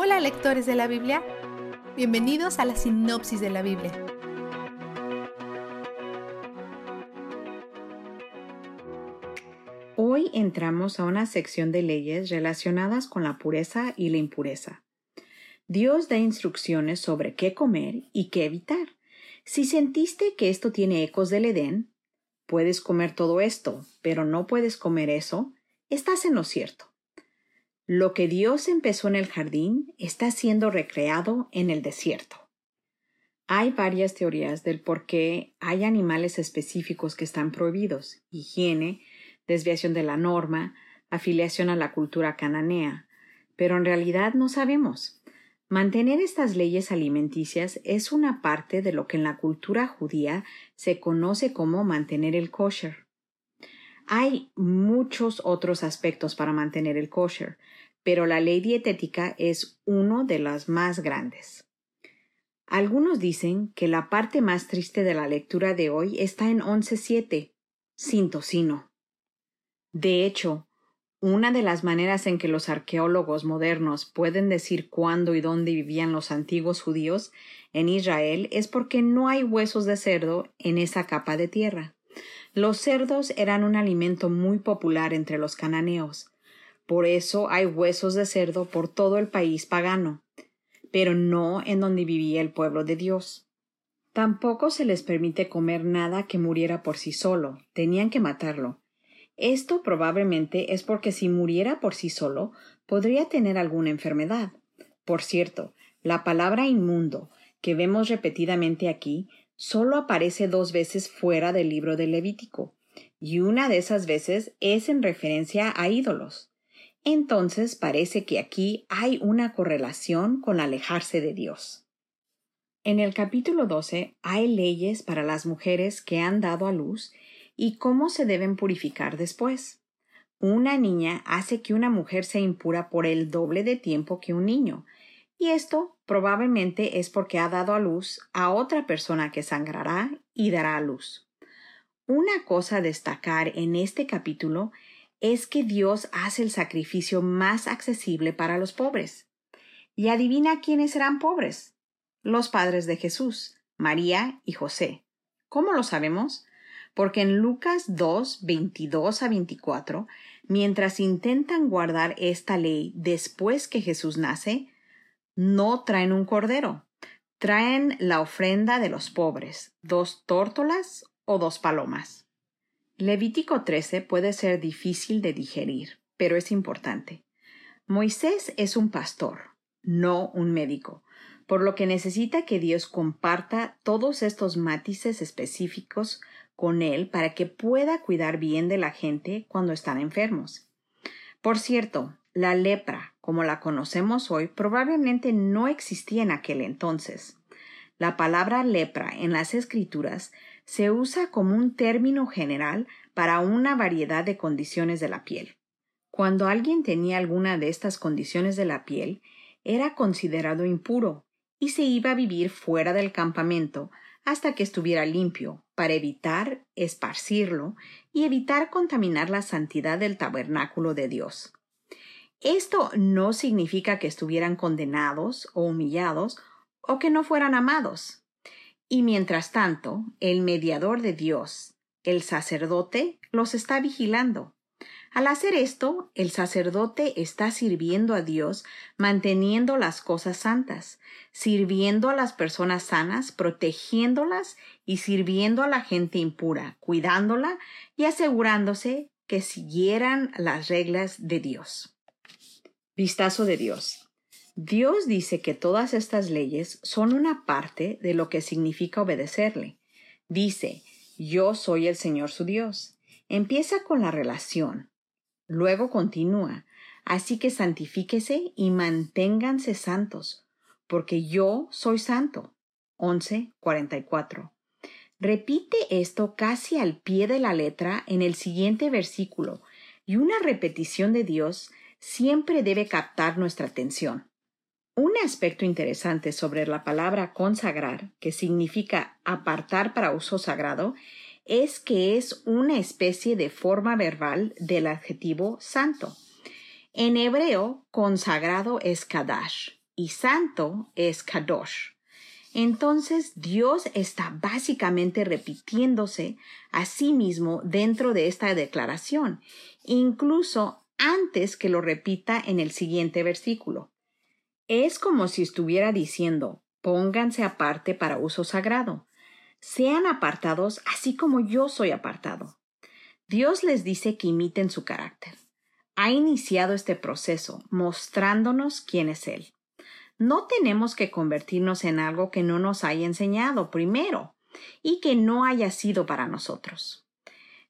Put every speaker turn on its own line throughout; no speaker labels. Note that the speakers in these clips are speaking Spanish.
Hola lectores de la Biblia, bienvenidos a la sinopsis de la Biblia.
Hoy entramos a una sección de leyes relacionadas con la pureza y la impureza. Dios da instrucciones sobre qué comer y qué evitar. Si sentiste que esto tiene ecos del Edén, puedes comer todo esto, pero no puedes comer eso, estás en lo cierto. Lo que Dios empezó en el jardín está siendo recreado en el desierto. Hay varias teorías del por qué hay animales específicos que están prohibidos, higiene, desviación de la norma, afiliación a la cultura cananea, pero en realidad no sabemos. Mantener estas leyes alimenticias es una parte de lo que en la cultura judía se conoce como mantener el kosher. Hay muchos otros aspectos para mantener el kosher, pero la ley dietética es uno de las más grandes. Algunos dicen que la parte más triste de la lectura de hoy está en 11.7, sin tocino. De hecho, una de las maneras en que los arqueólogos modernos pueden decir cuándo y dónde vivían los antiguos judíos en Israel es porque no hay huesos de cerdo en esa capa de tierra. Los cerdos eran un alimento muy popular entre los cananeos. Por eso hay huesos de cerdo por todo el país pagano, pero no en donde vivía el pueblo de Dios. Tampoco se les permite comer nada que muriera por sí solo, tenían que matarlo. Esto probablemente es porque si muriera por sí solo, podría tener alguna enfermedad. Por cierto, la palabra inmundo, que vemos repetidamente aquí, solo aparece dos veces fuera del libro de Levítico, y una de esas veces es en referencia a ídolos. Entonces parece que aquí hay una correlación con alejarse de Dios. En el capítulo 12 hay leyes para las mujeres que han dado a luz y cómo se deben purificar después. Una niña hace que una mujer sea impura por el doble de tiempo que un niño, y esto probablemente es porque ha dado a luz a otra persona que sangrará y dará a luz. Una cosa a destacar en este capítulo es que Dios hace el sacrificio más accesible para los pobres. Y adivina quiénes serán pobres. Los padres de Jesús, María y José. ¿Cómo lo sabemos? Porque en Lucas 2, 22 a 24, mientras intentan guardar esta ley después que Jesús nace, no traen un cordero, traen la ofrenda de los pobres, dos tórtolas o dos palomas. Levítico 13 puede ser difícil de digerir, pero es importante. Moisés es un pastor, no un médico, por lo que necesita que Dios comparta todos estos matices específicos con él para que pueda cuidar bien de la gente cuando están enfermos. Por cierto, la lepra, como la conocemos hoy, probablemente no existía en aquel entonces. La palabra lepra en las escrituras se usa como un término general para una variedad de condiciones de la piel. Cuando alguien tenía alguna de estas condiciones de la piel, era considerado impuro y se iba a vivir fuera del campamento hasta que estuviera limpio, para evitar esparcirlo y evitar contaminar la santidad del tabernáculo de Dios. Esto no significa que estuvieran condenados o humillados o que no fueran amados. Y mientras tanto, el mediador de Dios, el sacerdote, los está vigilando. Al hacer esto, el sacerdote está sirviendo a Dios, manteniendo las cosas santas, sirviendo a las personas sanas, protegiéndolas y sirviendo a la gente impura, cuidándola y asegurándose que siguieran las reglas de Dios. Vistazo de Dios. Dios dice que todas estas leyes son una parte de lo que significa obedecerle. Dice, yo soy el Señor su Dios. Empieza con la relación. Luego continúa, así que santifíquese y manténganse santos, porque yo soy santo. 11.44. Repite esto casi al pie de la letra en el siguiente versículo, y una repetición de Dios siempre debe captar nuestra atención. Un aspecto interesante sobre la palabra consagrar, que significa apartar para uso sagrado, es que es una especie de forma verbal del adjetivo santo. En hebreo, consagrado es kadash y santo es kadosh. Entonces Dios está básicamente repitiéndose a sí mismo dentro de esta declaración, incluso antes que lo repita en el siguiente versículo. Es como si estuviera diciendo, pónganse aparte para uso sagrado. Sean apartados así como yo soy apartado. Dios les dice que imiten su carácter. Ha iniciado este proceso mostrándonos quién es Él. No tenemos que convertirnos en algo que no nos haya enseñado primero y que no haya sido para nosotros.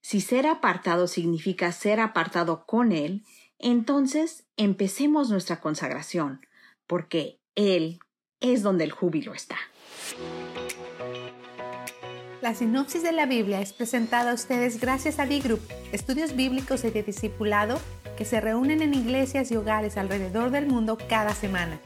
Si ser apartado significa ser apartado con Él, entonces empecemos nuestra consagración, porque Él es donde el júbilo está.
La sinopsis de la Biblia es presentada a ustedes gracias a D-Group, estudios bíblicos y de discipulado que se reúnen en iglesias y hogares alrededor del mundo cada semana.